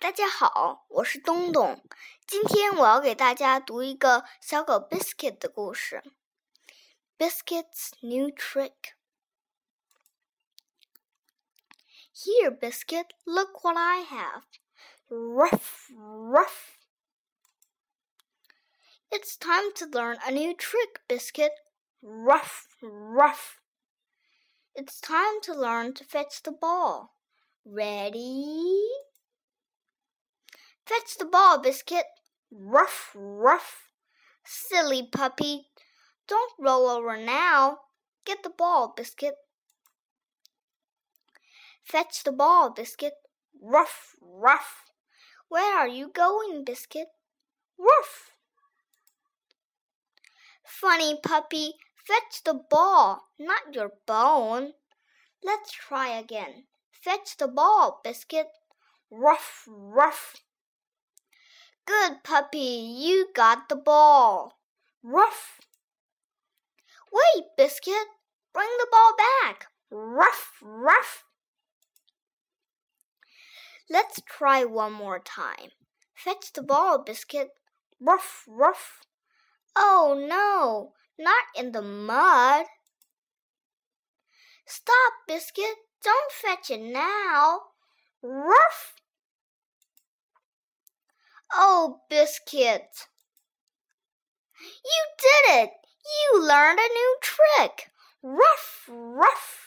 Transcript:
大家好，我是东东。今天我要给大家读一个小狗 Biscuit 的故事。Biscuit's new trick. Here, Biscuit, look what I have. Ruff, ruff. It's time to learn a new trick, Biscuit. Ruff, ruff. It's time to learn to fetch the ball. Ready? Fetch the ball, Biscuit. Ruff, ruff. Silly puppy. Don't roll over now. Get the ball, Biscuit. Fetch the ball, Biscuit. Ruff, ruff. Where are you going, Biscuit? Ruff. Funny puppy, fetch the ball, not your bone. Let's try again. Fetch the ball, Biscuit. Ruff, ruff. Good puppy, you got the ball. Ruff. Wait, Biscuit, bring the ball back. Ruff, ruff. Let's try one more time. Fetch the ball, Biscuit. Ruff, ruff. Oh no, not in the mud. Stop, Biscuit. Don't fetch it now. Ruff. Oh, Biscuit. You did it! You learned a new trick. Ruff, ruff.